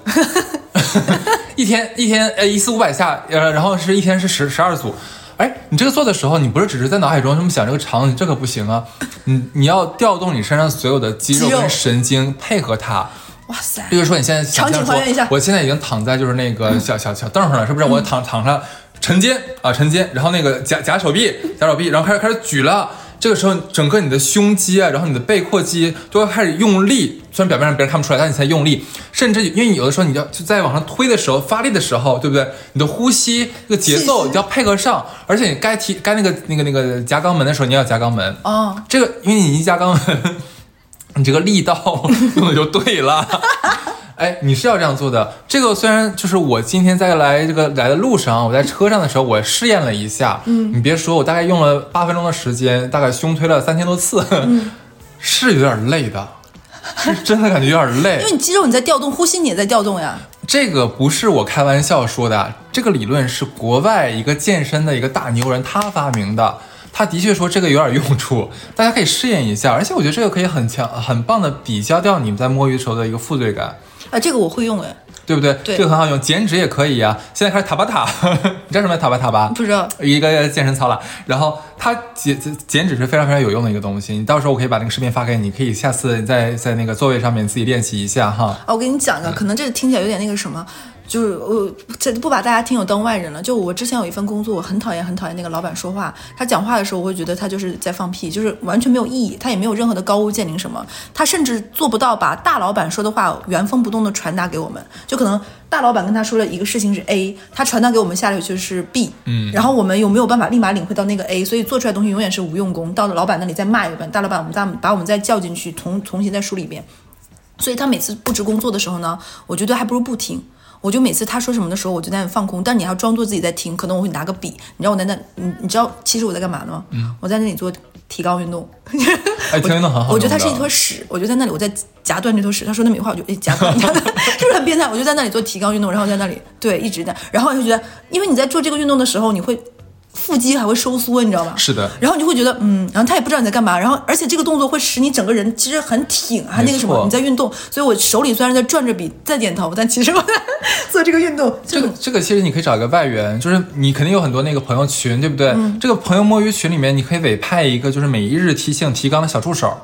一天一天呃一次五百下，呃然后是一天是十十二组。哎，你这个做的时候，你不是只是在脑海中这么想这个场景，这可不行啊！你你要调动你身上所有的肌肉跟神经配合它。哇塞！比如说你现在想象说，我现在已经躺在就是那个小小小凳上了，是不是？我躺躺上沉肩啊，沉肩，然后那个夹夹手臂，夹手臂，然后开始开始举了。这个时候，整个你的胸肌啊，然后你的背阔肌都要开始用力。虽然表面上别人看不出来，但你在用力。甚至因为有的时候你要就在往上推的时候发力的时候，对不对？你的呼吸这个节奏你要配合上，而且你该提该那个那个那个夹肛门的时候，你要夹肛门哦。这个因为你一夹肛门。你这个力道 用的就对了，哎，你是要这样做的。这个虽然就是我今天在来这个来的路上，我在车上的时候，我试验了一下。嗯，你别说，我大概用了八分钟的时间，大概胸推了三千多次，是有点累的，是真的感觉有点累。因为你肌肉你在调动，呼吸你也在调动呀。这个不是我开玩笑说的，这个理论是国外一个健身的一个大牛人他发明的。他的确说这个有点用处，大家可以试验一下，而且我觉得这个可以很强、很棒的抵消掉你们在摸鱼的时候的一个负罪感。啊，这个我会用哎，对不对？对，这个很好用，减脂也可以呀。现在开始塔巴塔，你知道什么塔巴塔吧？不知道，一个健身操了。然后它减减脂是非常非常有用的一个东西，你到时候我可以把那个视频发给你，可以下次在在那个座位上面自己练习一下哈。啊，我给你讲一个，可能这个听起来有点那个什么。就是我这不把大家听友当外人了。就我之前有一份工作，我很讨厌很讨厌那个老板说话，他讲话的时候，我会觉得他就是在放屁，就是完全没有意义，他也没有任何的高屋建瓴什么，他甚至做不到把大老板说的话原封不动的传达给我们，就可能大老板跟他说了一个事情是 A，他传达给我们下来就是 B，嗯，然后我们有没有办法立马领会到那个 A，所以做出来的东西永远是无用功，到了老板那里再骂一遍，大老板我们再把我们再叫进去重重新再梳理一遍。所以他每次布置工作的时候呢，我觉得还不如不听。我就每次他说什么的时候，我就在那放空。但你还要装作自己在听，可能我会拿个笔，你知道我在那，你你知道其实我在干嘛吗？嗯，我在那里做提高运动。哎，听的很好。我觉得它是一坨屎，我就在那里，我在夹断这坨屎。他说那么一我就哎夹断，是不 是很变态？我就在那里做提高运动，然后在那里对一直在，然后我就觉得，因为你在做这个运动的时候，你会。腹肌还会收缩，你知道吗？是的。然后你就会觉得，嗯，然后他也不知道你在干嘛，然后而且这个动作会使你整个人其实很挺，还那个什么，你在运动。所以我手里虽然在转着笔在点头，但其实我在 做这个运动。这个这个其实你可以找一个外援，就是你肯定有很多那个朋友群，对不对？这个朋友摸鱼群里面，你可以委派一个就是每一日提醒提纲的小助手。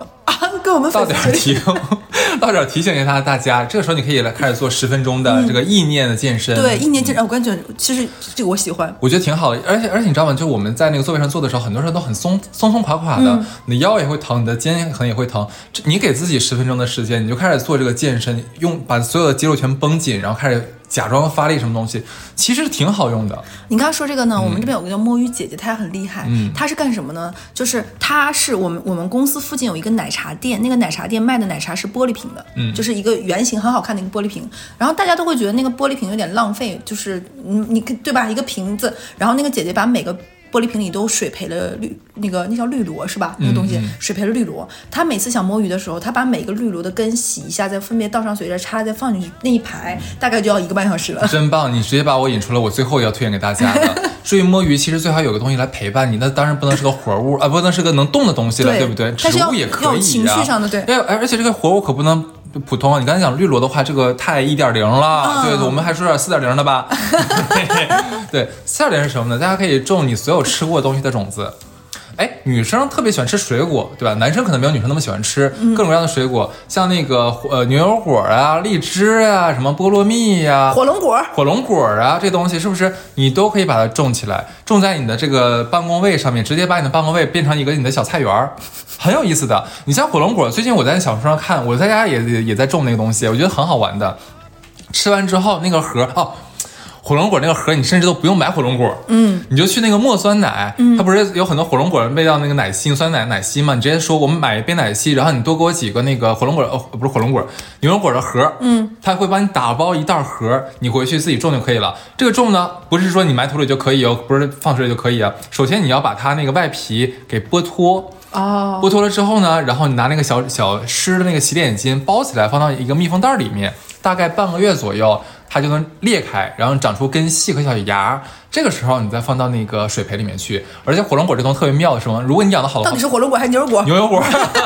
跟我们到点提，到点提醒一下大家。这个时候你可以来开始做十分钟的这个意念的健身。对，意念健身，我感觉其实这个我喜欢，我觉得挺好的。而且而且你知道吗？就我们在那个座位上坐的时候，很多人都很松松松垮垮的，你的腰也会疼，你的肩可能也会疼。你给自己十分钟的时间，你就开始做这个健身，用把所有的肌肉全绷紧，然后开始。假装发力什么东西，其实挺好用的。你刚刚说这个呢，我们这边有个叫摸鱼姐姐，她也很厉害。嗯，她是干什么呢？就是她是我们我们公司附近有一个奶茶店，那个奶茶店卖的奶茶是玻璃瓶的，嗯，就是一个圆形很好看的一个玻璃瓶。然后大家都会觉得那个玻璃瓶有点浪费，就是你你对吧？一个瓶子，然后那个姐姐把每个。玻璃瓶里都水培了绿，那个那叫绿萝是吧？那个东西水培了绿萝。他每次想摸鱼的时候，他把每个绿萝的根洗一下，再分别倒上水，再插，再放进去，那一排大概就要一个半小时了。真棒！你直接把我引出了我最后要推荐给大家的。至于摸鱼，其实最好有个东西来陪伴你，那当然不能是个活物啊，不能是个能动的东西了，对不对？植物也可以啊。情绪上的对。哎，而且这个活物可不能。普通，你刚才讲绿萝的话，这个太一点零了。对，我们还说点四点零的吧。对，四点零是什么呢？大家可以种你所有吃过东西的种子。哎，女生特别喜欢吃水果，对吧？男生可能没有女生那么喜欢吃各种各样的水果，像那个呃牛油果啊、荔枝啊、什么菠萝蜜呀、火龙果、火龙果啊，这东西是不是你都可以把它种起来，种在你的这个办公位上面，直接把你的办公位变成一个你的小菜园儿，很有意思的。你像火龙果，最近我在小红书上看，我在家也也在种那个东西，我觉得很好玩的。吃完之后那个核哦。火龙果那个盒，你甚至都不用买火龙果，嗯，你就去那个墨酸奶，嗯，它不是有很多火龙果味道那个奶昔酸奶奶昔嘛？你直接说我们买一杯奶昔，然后你多给我几个那个火龙果，哦，不是火龙果，牛油果的盒，嗯，他会帮你打包一袋盒，你回去自己种就可以了。这个种呢，不是说你埋土里就可以哦，不是放水里就可以啊。首先你要把它那个外皮给剥脱，哦，剥脱了之后呢，然后你拿那个小小湿的那个洗脸巾包起来，放到一个密封袋里面，大概半个月左右。它就能裂开，然后长出根系和小芽。这个时候你再放到那个水培里面去。而且火龙果这东西特别妙的是么？如果你养的好，到底是火龙果还是牛油果？牛油果，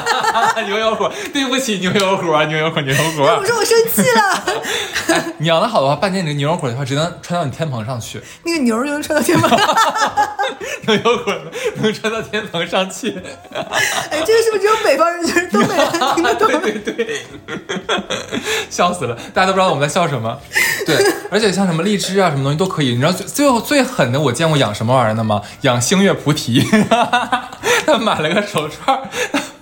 牛油果。对不起，牛油果，牛油果，牛油果。我说我生气了。你养的好的话，半年你的牛油果的话，只能穿到你天棚上去。那个牛就能穿到天棚。牛油果能穿到天棚上去。哎，这个是不是只有北方人就是东北人听得懂？对对对，笑死了，大家都不知道我们在笑什么。对，而且像什么荔枝啊，什么东西都可以。你知道最最后最狠的，我见过养什么玩意儿的吗？养星月菩提，他买了个手串，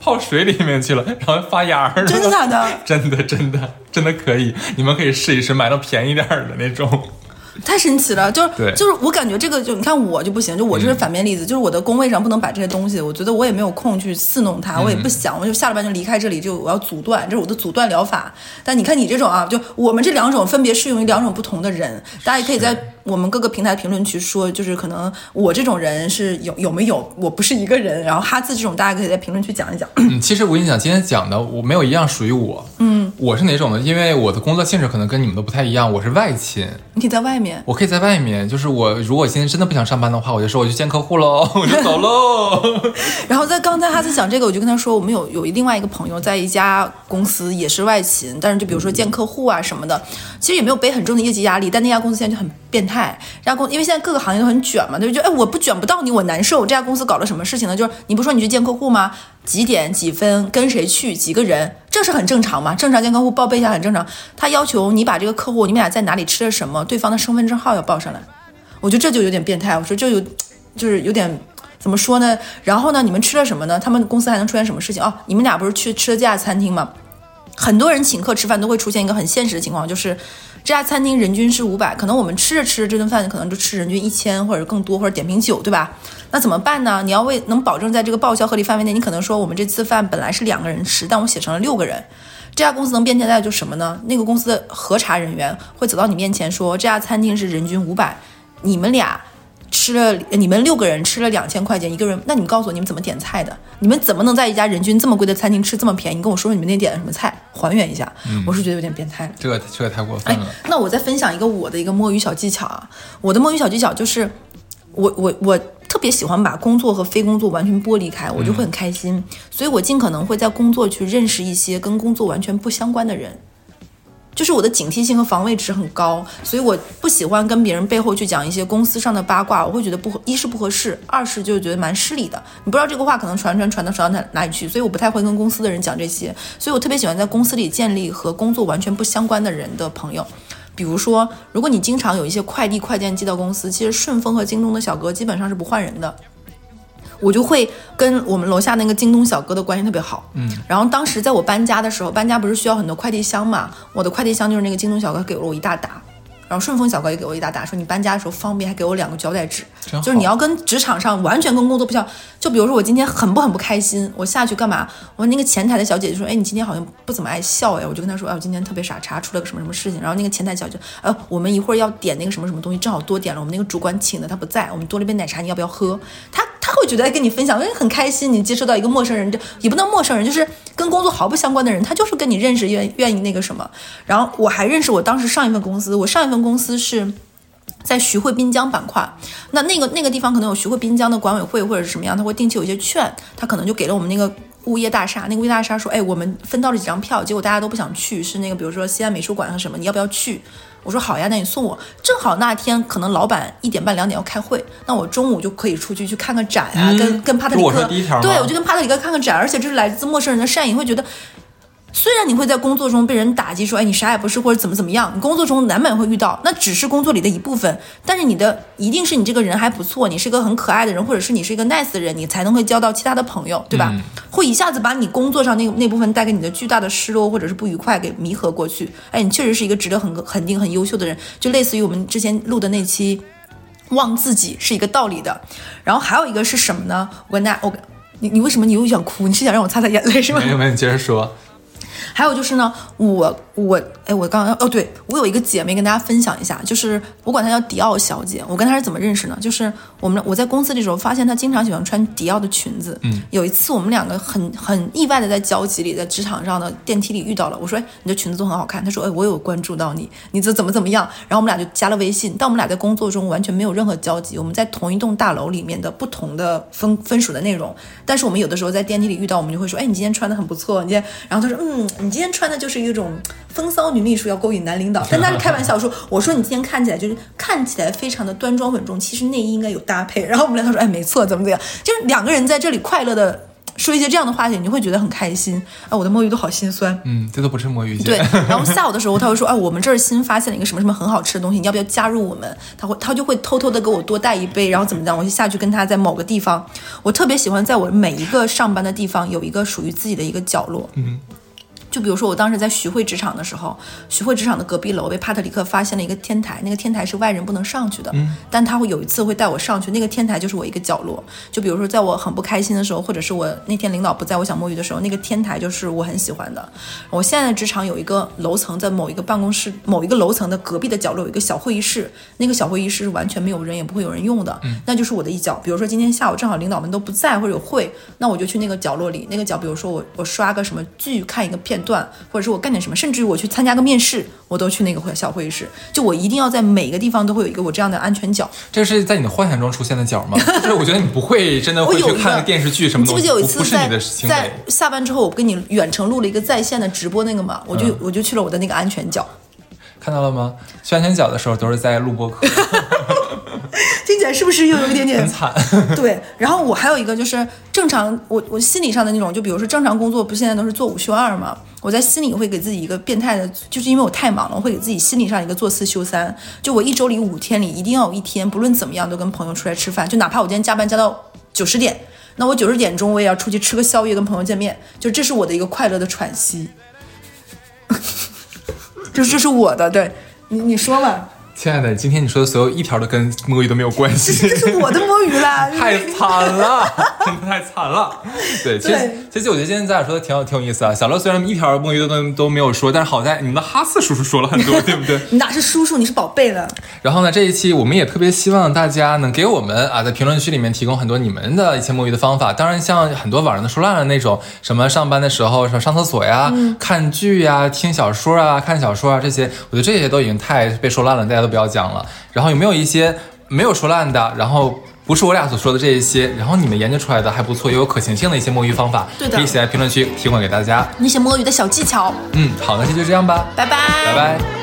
泡水里面去了，然后发芽儿。真的假的？真的真的真的可以，你们可以试一试，买到便宜点儿的那种。太神奇了，就是就是我感觉这个就你看我就不行，就我这是反面例子，就是我的工位上不能摆这些东西，我觉得我也没有空去侍弄它，我也不想，我就下了班就离开这里，就我要阻断，这是我的阻断疗法。但你看你这种啊，就我们这两种分别适用于两种不同的人，大家也可以在我们各个平台评论区说，就是可能我这种人是有有没有，我不是一个人，然后哈字这种大家可以在评论区讲一讲。嗯，其实我跟你讲，今天讲的我没有一样属于我，嗯，我是哪种呢？因为我的工作性质可能跟你们都不太一样，我是外勤，你可以在外面。我可以在外面，就是我如果今天真的不想上班的话，我就说我去见客户喽，我就走喽。然后在刚才他在讲这个，我就跟他说，我们有有另外一个朋友在一家公司也是外勤，但是就比如说见客户啊什么的，其实也没有背很重的业绩压力，但那家公司现在就很变态。这家公因为现在各个行业都很卷嘛，对不对？哎，我不卷不到你，我难受。这家公司搞了什么事情呢？就是你不说你去见客户吗？几点几分跟谁去，几个人，这是很正常嘛？正常跟客户报备一下很正常。他要求你把这个客户你们俩在哪里吃了什么，对方的身份证号要报上来。我觉得这就有点变态。我说这有就是有点怎么说呢？然后呢，你们吃了什么呢？他们公司还能出现什么事情？哦，你们俩不是去吃了这家餐厅吗？很多人请客吃饭都会出现一个很现实的情况，就是这家餐厅人均是五百，可能我们吃着吃着这顿饭可能就吃人均一千或者更多，或者点瓶酒，对吧？那怎么办呢？你要为能保证在这个报销合理范围内，你可能说我们这次饭本来是两个人吃，但我写成了六个人。这家公司能变天在就什么呢？那个公司的核查人员会走到你面前说，这家餐厅是人均五百，你们俩。吃了你们六个人吃了两千块钱一个人，那你们告诉我你们怎么点菜的？你们怎么能在一家人均这么贵的餐厅吃这么便宜？你跟我说说你们那点的什么菜，还原一下。我是觉得有点变态，这个这个太过分了。那我再分享一个我的一个摸鱼小技巧啊，我的摸鱼小技巧就是，我我我特别喜欢把工作和非工作完全剥离开，我就会很开心，所以我尽可能会在工作去认识一些跟工作完全不相关的人。就是我的警惕性和防卫值很高，所以我不喜欢跟别人背后去讲一些公司上的八卦，我会觉得不合，一是不合适，二是就觉得蛮失礼的。你不知道这个话可能传传传到传到哪哪里去，所以我不太会跟公司的人讲这些。所以我特别喜欢在公司里建立和工作完全不相关的人的朋友。比如说，如果你经常有一些快递快件寄到公司，其实顺丰和京东的小哥基本上是不换人的。我就会跟我们楼下那个京东小哥的关系特别好，嗯，然后当时在我搬家的时候，搬家不是需要很多快递箱嘛，我的快递箱就是那个京东小哥给了我一大沓。然后顺丰小哥也给我一大沓，说你搬家的时候方便，还给我两个胶带纸，就是你要跟职场上完全跟工作不像。就比如说我今天很不很不开心，我下去干嘛？我那个前台的小姐姐说，哎，你今天好像不怎么爱笑哎，我就跟她说，哎，我今天特别傻叉，出了个什么什么事情。然后那个前台小姐，呃，我们一会儿要点那个什么什么东西，正好多点了，我们那个主管请的他不在，我们多了杯奶茶，你要不要喝？他他会觉得跟你分享，因为很开心，你接触到一个陌生人，就也不能陌生人，就是跟工作毫不相关的人，他就是跟你认识，愿愿意那个什么。然后我还认识我当时上一份公司，我上一份公司是。在徐汇滨江板块，那那个那个地方可能有徐汇滨江的管委会或者是什么样，他会定期有一些券，他可能就给了我们那个物业大厦，那个物业大厦说，哎，我们分到了几张票，结果大家都不想去，是那个比如说西安美术馆和什么，你要不要去？我说好呀，那你送我。正好那天可能老板一点半两点要开会，那我中午就可以出去去看个展啊，跟跟帕特里克，对我就跟帕特里克看个展，而且这是来自陌生人的善意，会觉得。虽然你会在工作中被人打击，说哎你啥也不是或者怎么怎么样，你工作中难免会遇到，那只是工作里的一部分。但是你的一定是你这个人还不错，你是个很可爱的人，或者是你是 一个 nice 的人，你才能会交到其他的朋友，对吧？会一下子把你工作上那那部分带给你的巨大的失落或者是不愉快给弥合过去。哎，你确实是一个值得很肯定、很优秀的人，就类似于我们之前录的那期，忘自己是一个道理的。然后还有一个是什么呢？我跟大家，我你你为什么你又想哭？你是想让我擦擦眼泪是吗？没有没有，你接着说。还有就是呢，我我哎，我刚刚哦，对我有一个姐妹跟大家分享一下，就是我管她叫迪奥小姐。我跟她是怎么认识呢？就是我们我在公司的时候发现她经常喜欢穿迪奥的裙子。嗯，有一次我们两个很很意外的在交集里，在职场上的电梯里遇到了。我说哎，你的裙子都很好看。她说哎，我有关注到你，你这怎么怎么样？然后我们俩就加了微信。但我们俩在工作中完全没有任何交集。我们在同一栋大楼里面的不同的分分属的内容，但是我们有的时候在电梯里遇到，我们就会说哎，你今天穿的很不错。你今天，然后她说嗯。你今天穿的就是一种风骚女秘书要勾引男领导，但他是开玩笑说，我说你今天看起来就是看起来非常的端庄稳重，其实内衣应该有搭配。然后我们俩他说，哎，没错，怎么怎么样，就是两个人在这里快乐的说一些这样的话题，你会觉得很开心。啊，我的墨鱼都好心酸。嗯，这都不是墨鱼。对，然后下午的时候他会说，哎，我们这儿新发现了一个什么什么很好吃的东西，你要不要加入我们？他会他就会偷偷的给我多带一杯，然后怎么样，我就下去跟他在某个地方。我特别喜欢在我每一个上班的地方有一个属于自己的一个角落。嗯。就比如说，我当时在徐汇职场的时候，徐汇职场的隔壁楼被帕特里克发现了一个天台，那个天台是外人不能上去的。嗯，但他会有一次会带我上去，那个天台就是我一个角落。就比如说，在我很不开心的时候，或者是我那天领导不在我想摸鱼的时候，那个天台就是我很喜欢的。我现在的职场有一个楼层，在某一个办公室某一个楼层的隔壁的角落有一个小会议室，那个小会议室是完全没有人，也不会有人用的。嗯，那就是我的一角。比如说今天下午正好领导们都不在或者有会，那我就去那个角落里，那个角，比如说我我刷个什么剧，看一个片段，或者是我。干点什么，甚至于我去参加个面试，我都去那个会小会议室。就我一定要在每个地方都会有一个我这样的安全角。这是在你的幻想中出现的角吗？就是我觉得你不会真的会去看个电视剧什么的。记不记得有一次在在下班之后，我跟你远程录了一个在线的直播那个嘛？我就我就去了我的那个安全角。看到了吗？去安全角的时候都是在录播课。听起来是不是又有一点点很惨？对，然后我还有一个就是正常，我我心理上的那种，就比如说正常工作，不现在都是做五休二嘛？我在心里会给自己一个变态的，就是因为我太忙了，我会给自己心理上一个做四休三，就我一周里五天里一定要有一天，不论怎么样都跟朋友出来吃饭，就哪怕我今天加班加到九十点，那我九十点钟我也要出去吃个宵夜，跟朋友见面，就这是我的一个快乐的喘息。就这是我的，对你你说嘛？亲爱的，今天你说的所有一条都跟摸鱼都没有关系，这是我的摸鱼啦，太惨了，真的太惨了。对，其实对其实我觉得今天咱俩说的挺有挺有意思啊。小乐虽然一条摸鱼的都都没有说，但是好在你们的哈斯叔叔说了很多，对不对？你哪是叔叔，你是宝贝了。然后呢，这一期我们也特别希望大家能给我们啊，在评论区里面提供很多你们的一些摸鱼的方法。当然，像很多网上的说烂了那种，什么上班的时候什么上厕所呀、看剧呀、听小说啊、看小说啊这些，我觉得这些都已经太被说烂了，大家都不要讲了。然后有没有一些没有说烂的，然后不是我俩所说的这一些，然后你们研究出来的还不错，又有可行性的一些摸鱼方法，对的可以写在评论区提供给大家。那些摸鱼的小技巧，嗯，好，那先就这样吧，拜拜，拜拜。